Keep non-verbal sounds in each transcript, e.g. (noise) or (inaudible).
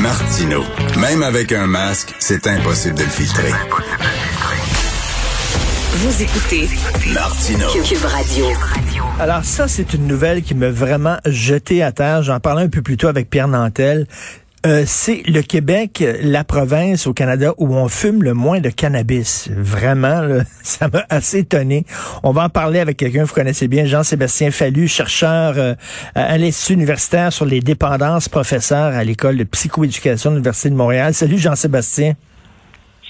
Martino. Même avec un masque, c'est impossible de le filtrer. Vous écoutez Martino. Cube Radio. Alors ça, c'est une nouvelle qui m'a vraiment jeté à terre. J'en parlais un peu plus tôt avec Pierre Nantel. Euh, c'est le Québec, la province au Canada où on fume le moins de cannabis. Vraiment, là, (laughs) ça m'a assez étonné. On va en parler avec quelqu'un que vous connaissez bien, Jean-Sébastien Fallu, chercheur euh, à l'Institut universitaire sur les dépendances, professeur à l'école de psychoéducation de l'Université de Montréal. Salut Jean-Sébastien.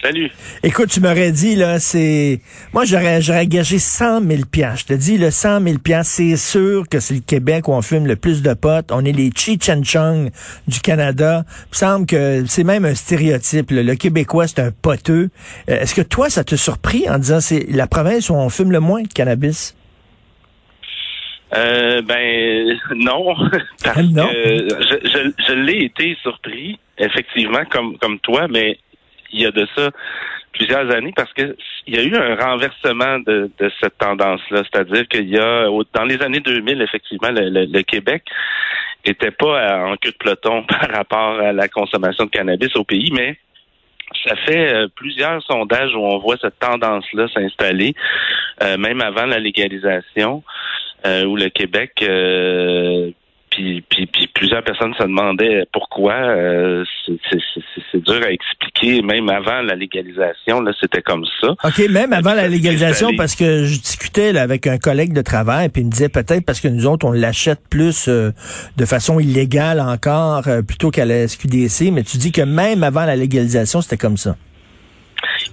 Salut. Écoute, tu m'aurais dit, là, c'est... Moi, j'aurais, j'aurais gagé 100 000 Je te dis, le 100 000 c'est sûr que c'est le Québec où on fume le plus de potes. On est les Chong du Canada. Il me semble que c'est même un stéréotype. Le Québécois, c'est un poteux. Euh, est-ce que toi, ça te surpris en disant c'est la province où on fume le moins de cannabis? Euh, ben non, (laughs) parce Non? que je, je, je l'ai été surpris, effectivement, comme comme toi, mais il y a de ça plusieurs années parce que il y a eu un renversement de, de cette tendance-là. C'est-à-dire qu'il y a, dans les années 2000, effectivement, le, le- le Québec était pas en queue de peloton (laughs) par rapport à la consommation de cannabis au pays, mais ça fait euh, plusieurs sondages où on voit cette tendance-là s'installer, euh, même avant la légalisation, euh, où le Québec puis, puis, puis plusieurs personnes se demandaient pourquoi. Euh, c'est- dur à expliquer. Même avant la légalisation, là, c'était comme ça. OK, même avant la légalisation, parce que je discutais là, avec un collègue de travail, puis il me disait peut-être parce que nous autres, on l'achète plus euh, de façon illégale encore, euh, plutôt qu'à la SQDC, mais tu dis que même avant la légalisation, c'était comme ça.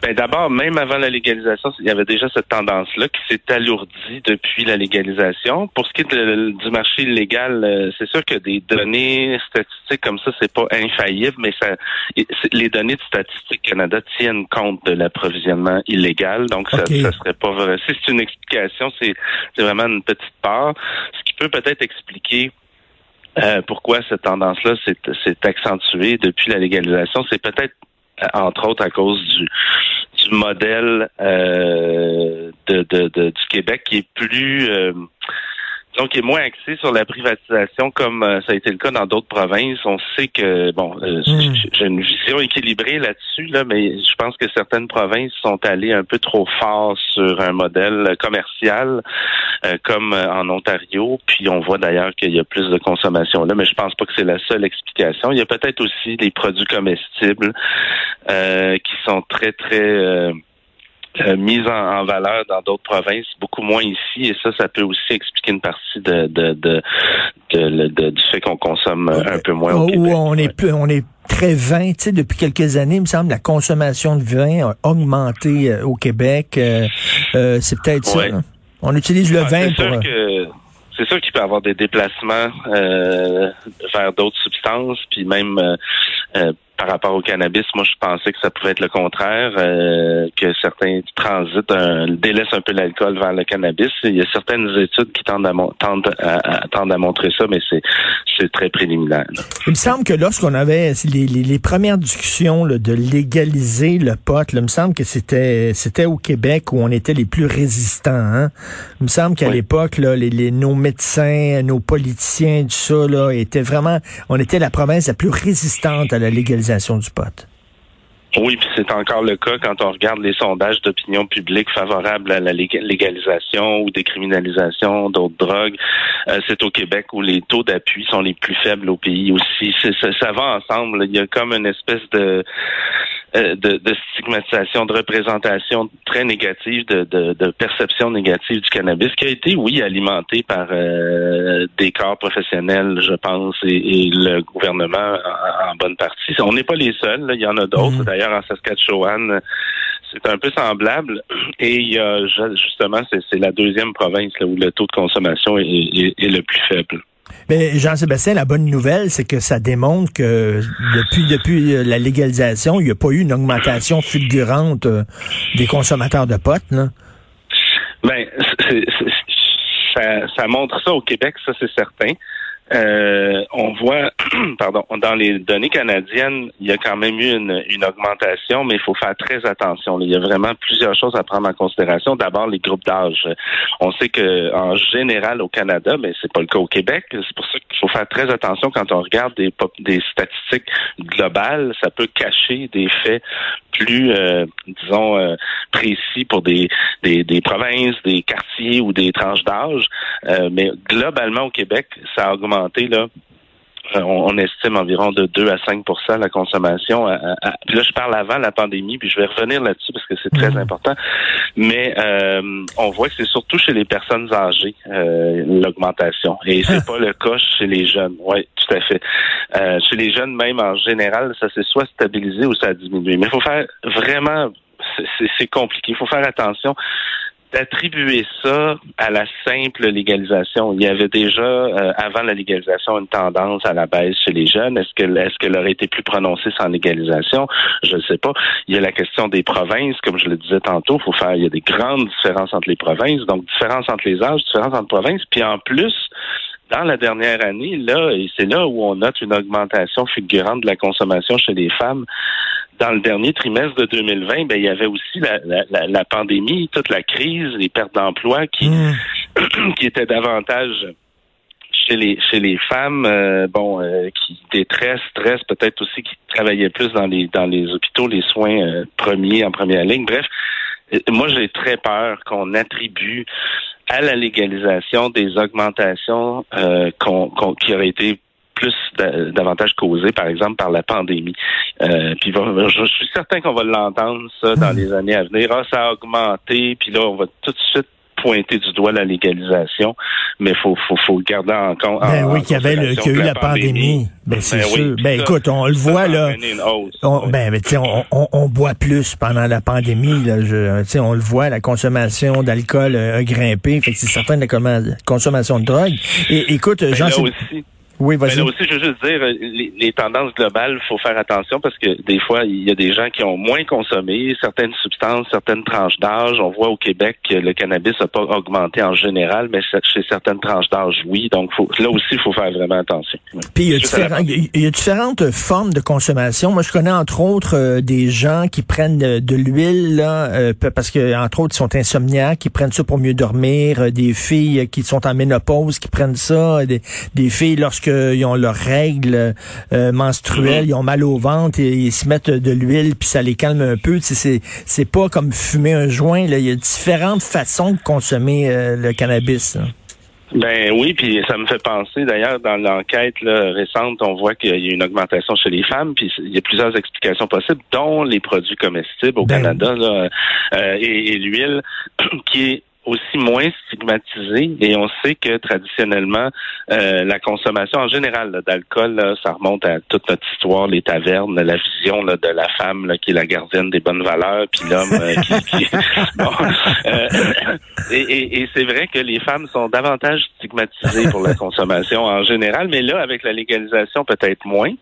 Ben d'abord, même avant la légalisation, il y avait déjà cette tendance-là qui s'est alourdie depuis la légalisation. Pour ce qui est de- du marché illégal, euh, c'est sûr que des données statistiques comme ça, c'est pas infaillible, mais ça, les données de Statistique Canada tiennent compte de l'approvisionnement illégal, donc ça, ça serait pas vrai. Si c'est une explication, c'est vraiment une petite part. Ce qui peut peut-être expliquer euh, pourquoi cette tendance-là s'est accentuée depuis la légalisation, c'est peut-être entre autres à cause du, du modèle euh, de, de- de- du Québec qui est plus euh, donc qui est moins axé sur la privatisation comme euh, ça a été le cas dans d'autres provinces. On sait que bon, euh, Hmm. j'ai une vision équilibrée là-dessus là, mais je pense que certaines provinces sont allées un peu trop fort sur un modèle commercial euh, comme en Ontario. Puis on voit d'ailleurs qu'il y a plus de consommation là, mais je pense pas que c'est la seule explication. Il y a peut-être aussi les produits comestibles euh, qui sont très très euh, euh, mis en, en valeur dans d'autres provinces, beaucoup moins ici, et ça, ça peut aussi expliquer une partie de, de, de, de- du fait qu'on consomme euh, un peu moins au Où Québec. on est plus, on est très vin, tu sais, depuis quelques années, il me semble, la consommation de vin a augmenté euh, au Québec. Euh, euh, c'est peut-être Ouais. ça. là. On utilise le Ah, vin c'est pour... sûr que c'est sûr qu'il peut y avoir des déplacements euh, vers d'autres substances, puis même euh, euh, par rapport au cannabis, moi je pensais que ça pouvait être le contraire, euh, que certains transitent, un, délaissent un peu l'alcool vers le cannabis. Il y a certaines études qui tendent à, tendent à, à- tendent à montrer ça, mais c'est c'est très préliminaire. là. Il me semble que lorsqu'on avait les, les- les premières discussions là, de légaliser le pot, là, il me semble que c'était c'était au Québec où on était les plus résistants. Hein? Il me semble qu'à Oui. l'époque, là, les, les- nos médecins, nos politiciens, tout ça, là, étaient vraiment, on était la province la plus résistante à la légalisation Oui, puis c'est encore le cas quand on regarde les sondages d'opinion publique favorables à la lég- légalisation ou décriminalisation d'autres drogues. Euh, c'est au Québec où les taux d'appui sont les plus faibles au pays aussi. Ça va ensemble. Il y a comme une espèce de euh, de, de stigmatisation, de représentation très négative, de, de, de perception négative du cannabis, qui a été, oui, alimenté par euh, des corps professionnels, je pense, et, et le gouvernement en, en bonne partie. On n'est pas les seuls, là. il y en a d'autres. Mhm. D'ailleurs, en Saskatchewan, c'est un peu semblable. Et il y a ju- justement, c'est c'est la deuxième province là, où le taux de consommation est, est- est le plus faible. Mais Jean-Sébastien, la bonne nouvelle, c'est que ça démontre que depuis depuis euh, la légalisation, il n'y a pas eu une augmentation fulgurante euh, des consommateurs de pot. Là. Ben, ça, ça montre ça au Québec, ça c'est certain. Euh, on voit, (clears throat) pardon, dans les données canadiennes, il y a quand même eu une, une augmentation, mais il faut faire très attention. Il y a vraiment plusieurs choses à prendre en considération. D'abord, les groupes d'âge. On sait que en général au Canada, mais c'est pas le cas au Québec. C'est pour ça qu'il faut faire très attention quand on regarde des, des statistiques globales. Ça peut cacher des faits plus, euh, disons, euh, précis pour des, des, des, provinces, des quartiers ou des tranches d'âge. Euh, mais globalement au Québec, ça a augmenté là on, estime environ de 2 à 5% la consommation. puis là, je parle avant la pandémie, puis je vais revenir là-dessus parce que c'est très mmh. important. Mais on voit que c'est surtout chez les personnes âgées l'augmentation, et c'est pas le cas chez les jeunes. Oui, tout à fait. chez les jeunes, même en général, ça s'est soit stabilisé ou ça a diminué. Mais il faut faire vraiment c'est compliqué. Il faut faire attention d'attribuer ça à la simple légalisation. Il y avait déjà, euh, avant la légalisation, une tendance à la baisse chez les jeunes. Est-ce que est-ce qu'elle aurait été plus prononcée sans légalisation? Je ne sais pas. Il y a la question des provinces, comme je le disais tantôt. Faut faire, il y a des grandes différences entre les provinces, donc différence entre les âges, différence entre provinces. Puis en plus, dans la dernière année, là, et c'est là où on note une augmentation fulgurante de la consommation chez les femmes dans le dernier trimestre de 2020, ben, il y avait aussi la, la, la pandémie, toute la crise, les pertes d'emploi qui, mmh. (coughs) qui étaient davantage chez les chez les femmes, euh, bon, euh, qui détresse, stress, peut-être aussi qui travaillaient plus dans les dans les hôpitaux, les soins euh, premiers en première ligne. Bref, moi j'ai très peur qu'on attribue à la légalisation des augmentations qu'on, qui auraient été plus davantage causé, par exemple, par la pandémie. Euh, puis je, suis certain qu'on va l'entendre, ça, dans les années à venir. Ah, ça a augmenté, puis là, on va tout de suite pointer du doigt la légalisation, mais faut faut faut garder en compte. Ben oui, qu'il y avait le, qu'il y a eu la pandémie. Ben c'est ben sûr. ben écoute, on le voit là. On, ben mais on, on, on, boit plus pendant la pandémie là. Je, on le voit, la consommation d'alcool a grimpé. Fait que c'est certain la consommation de drogue. Et écoute, ben Jean. Oui, vas-y. Mais là aussi, je veux juste dire, les, les tendances globales, faut faire attention parce que des fois, il y a des gens qui ont moins consommé certaines substances, certaines tranches d'âge. On voit au Québec que le cannabis n'a pas augmenté en général, mais chez certaines tranches d'âge, oui. Donc, faut, là aussi, il faut faire vraiment attention. Puis, il y, a il y, a différentes formes de consommation. Moi, je connais entre autres euh, des gens qui prennent de, l'huile, euh, parce que entre autres, ils sont insomniaques, qui prennent ça pour mieux dormir. Euh, des filles qui sont en ménopause, qui prennent ça. Des, des filles, lorsque ils ont leurs règles euh, menstruelles, mhm. ils ont mal au ventre et ils se mettent de l'huile puis ça les calme un peu. C'est c'est pas comme fumer un joint. Là. Il y a différentes façons de consommer euh, le cannabis. Ben oui, puis ça me fait penser d'ailleurs dans l'enquête récente, on voit qu'il y a une augmentation chez les femmes, puis il y a plusieurs explications possibles, dont les produits comestibles au ben Canada là, euh, et, et l'huile, (clears throat) qui est aussi moins stigmatisé et on sait que traditionnellement euh, la consommation en général d'alcool ça remonte à toute notre histoire les tavernes la vision là, de la femme là, qui est la gardienne des bonnes valeurs puis l'homme euh, qui, (laughs) qui... (laughs) Bon, euh, et, et, et c'est vrai que les femmes sont davantage stigmatisées pour la (laughs) consommation en général mais là avec la légalisation peut-être moins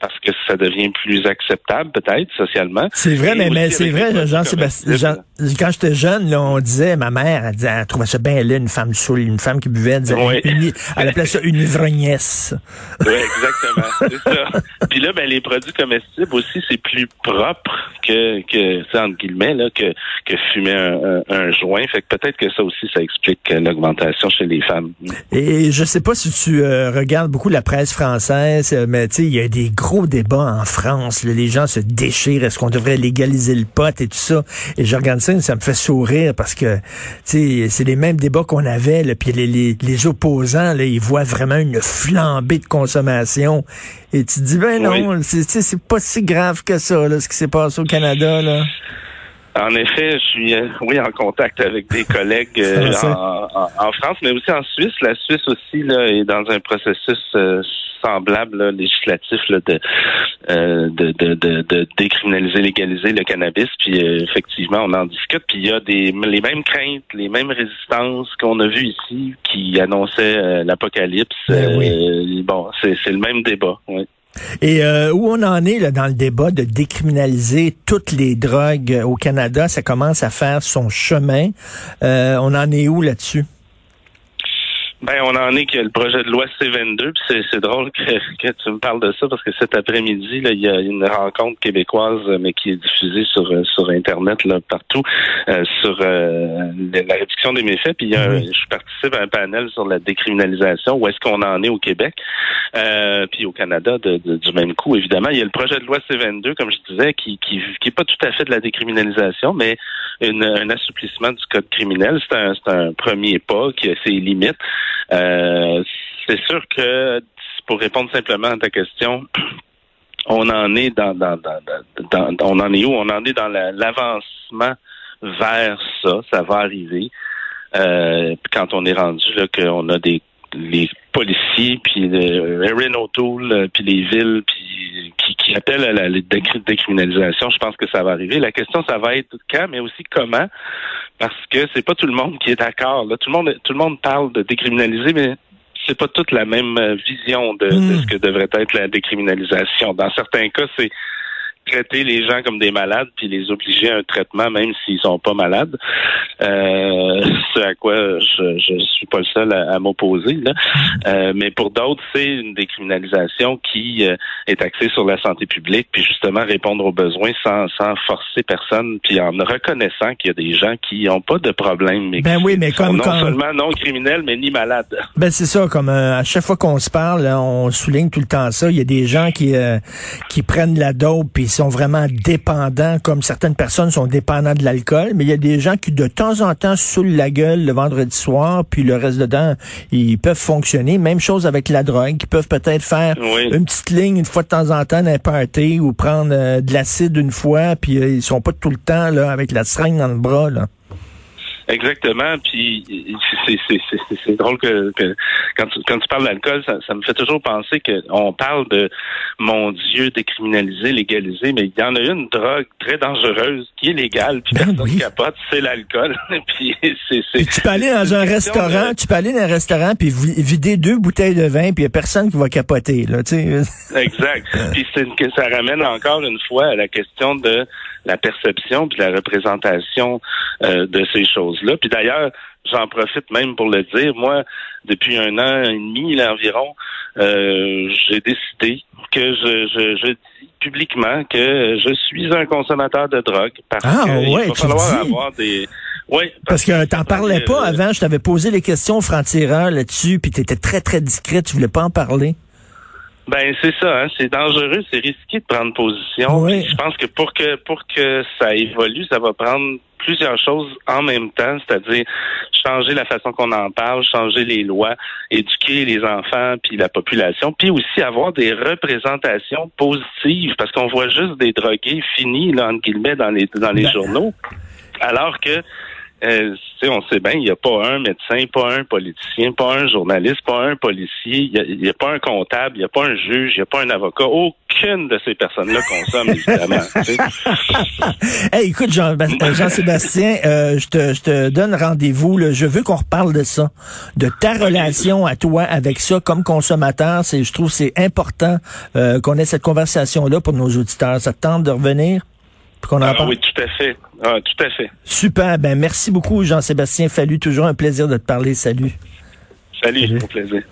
parce que ça devient plus acceptable peut-être socialement. C'est vrai, mais, mais c'est vrai, Jean-Sébastien. Quand j'étais jeune, là, on disait, ma mère, elle, disait, elle trouvait ça bien là, une femme saoule, une femme qui buvait, elle, disait, une, elle appelait ça une ivrognesse. Oui, exactement, c'est ça. Puis là, ben, les produits comestibles aussi, c'est plus propre que, que ça, entre guillemets, là, que, que fumer un, un, joint. Fait que peut-être que ça aussi, ça explique l'augmentation chez les femmes. Et je sais pas si tu euh, regardes beaucoup la presse française, mais tu sais, il y a des gros débats en France. les gens se déchirent. Est-ce qu'on devrait légaliser le pot et tout ça? Et je regarde ça, ça me fait sourire parce que c'est les mêmes débats qu'on avait. Là, puis les, les, les, opposants, là, ils voient vraiment une flambée de consommation. Et tu te dis, ben non, c'est pas si grave que ça, là, ce qui s'est passé au Canada. Là. En effet, je suis euh, oui en contact avec des collègues (laughs) euh, en, France, mais aussi en Suisse. La Suisse aussi là, est dans un processus euh, semblable législatif là, de, de, de, de, de, décriminaliser, légaliser le cannabis. Puis effectivement, on en discute. Puis il y a des les mêmes craintes, les mêmes résistances qu'on a vues ici qui annonçaient l'apocalypse. Ben bon, c'est le même débat. Oui. Et euh, où on en est dans le débat de décriminaliser toutes les drogues au Canada, ça commence à faire son chemin. Euh, on en est où là-dessus? Ben, on en est que le projet de loi C22, puis c'est drôle que, que, tu me parles de ça parce que cet après-midi, là, il y a une rencontre québécoise, mais qui est diffusée sur sur internet là partout euh, sur euh, la réduction des méfaits. Puis il y a, je participe à un panel sur la décriminalisation. Où est-ce qu'on en est au Québec, euh, puis au Canada de, du même coup, évidemment. Il y a le projet de loi C22, comme je disais, qui qui qui est pas tout à fait de la décriminalisation, mais une, un assouplissement du code criminel. C'est un un premier pas qui a ses limites. Euh, c'est sûr que pour répondre simplement à ta question, (clears throat) on en est dans, dans, on en est où? On en est dans l'avancement vers ça. Ça va arriver. Euh, quand on est rendu là qu'on a des les policiers puis le Erin O'Toole puis les villes puis qui, à la décriminalisation, je pense que ça va arriver. La question ça va être quand mais aussi comment? Parce que c'est pas tout le monde qui est d'accord. Tout le monde, tout le monde parle de décriminaliser, mais c'est pas toute la même euh, vision de, de, hmm. ce que devrait être la décriminalisation. Dans certains cas, c'est traiter les gens comme des malades puis les obliger à un traitement même s'ils sont pas malades. Euh, ce à quoi je, je suis pas le seul à, m'opposer là. Euh, mais pour d'autres, c'est une décriminalisation qui euh, est axée sur la santé publique puis justement répondre aux besoins sans, sans forcer personne puis en reconnaissant qu'il y a des gens qui n'ont pas de problème mais ben oui, mais comme, non seulement non criminels mais ni malades. Ben c'est ça comme à chaque fois qu'on se parle, on souligne tout le temps ça, il y a des gens qui qui prennent la dope puis sont vraiment dépendants, comme certaines personnes sont dépendants de l'alcool, mais il y a des gens qui de temps en temps saoulent la gueule le vendredi soir, puis le reste dedans, ils peuvent fonctionner. Même chose avec la drogue, qui peuvent peut-être faire une petite ligne une fois de temps en temps d'un party ou prendre euh, de l'acide une fois, puis euh, ils sont pas tout le temps là avec la seringue dans le bras. Là. Exactement. Puis c'est drôle que, que, quand tu quand tu parles d'alcool, ça, ça, me fait toujours penser qu'on parle de mon Dieu décriminaliser, légaliser, mais il y en a une drogue très dangereuse qui est légale, puis ben personne capote, c'est l'alcool. (laughs) puis c'est tu peux aller dans un restaurant, tu peux aller dans un restaurant puis vider deux bouteilles de vin, puis il y a personne qui va capoter là, tu sais. Exact. (laughs) puis ça ramène encore une fois à la question de la perception puis la représentation euh, de ces choses-là. Puis d'ailleurs, j'en profite même pour le dire. Moi, depuis un an et demi là, environ, euh, j'ai décidé que je, je, je, dis publiquement que je suis un consommateur de drogue parce ah, qu'il va falloir avoir des oui, parce, que t'en parlais pas avant, je t'avais posé les questions au franc-tireur là-dessus, puis t'étais très, très discret, tu voulais pas en parler. Ben c'est ça, hein, c'est dangereux, c'est risqué de prendre position. Je pense que pour que pour que ça évolue, ça va prendre plusieurs choses en même temps, c'est-à-dire changer la façon qu'on en parle, changer les lois, éduquer les enfants puis la population, puis aussi avoir des représentations positives. Parce qu'on voit juste des drogués finis là entre guillemets dans les dans les ben. journaux, alors que euh, on sait bien, il n'y a pas un médecin, pas un politicien, pas un journaliste, pas un policier, il n'y a, pas un comptable, il n'y a pas un juge, il n'y a pas un avocat. Aucune de ces personnes-là consomme, (laughs) évidemment. (laughs) hey, écoute, Jean, euh, Jean-Sébastien, euh, je, te, je te donne rendez-vous. Je veux qu'on reparle de ça, de ta relation à toi avec ça comme consommateur. Je trouve c'est important euh, qu'on ait cette conversation-là pour nos auditeurs. Ça te tente de revenir? Ah, oui, tout à fait. Ah, tout à fait. Super. Ben, merci beaucoup, Jean-Sébastien Fallu. Toujours un plaisir de te parler. Salut. Salut, Salut. plaisir.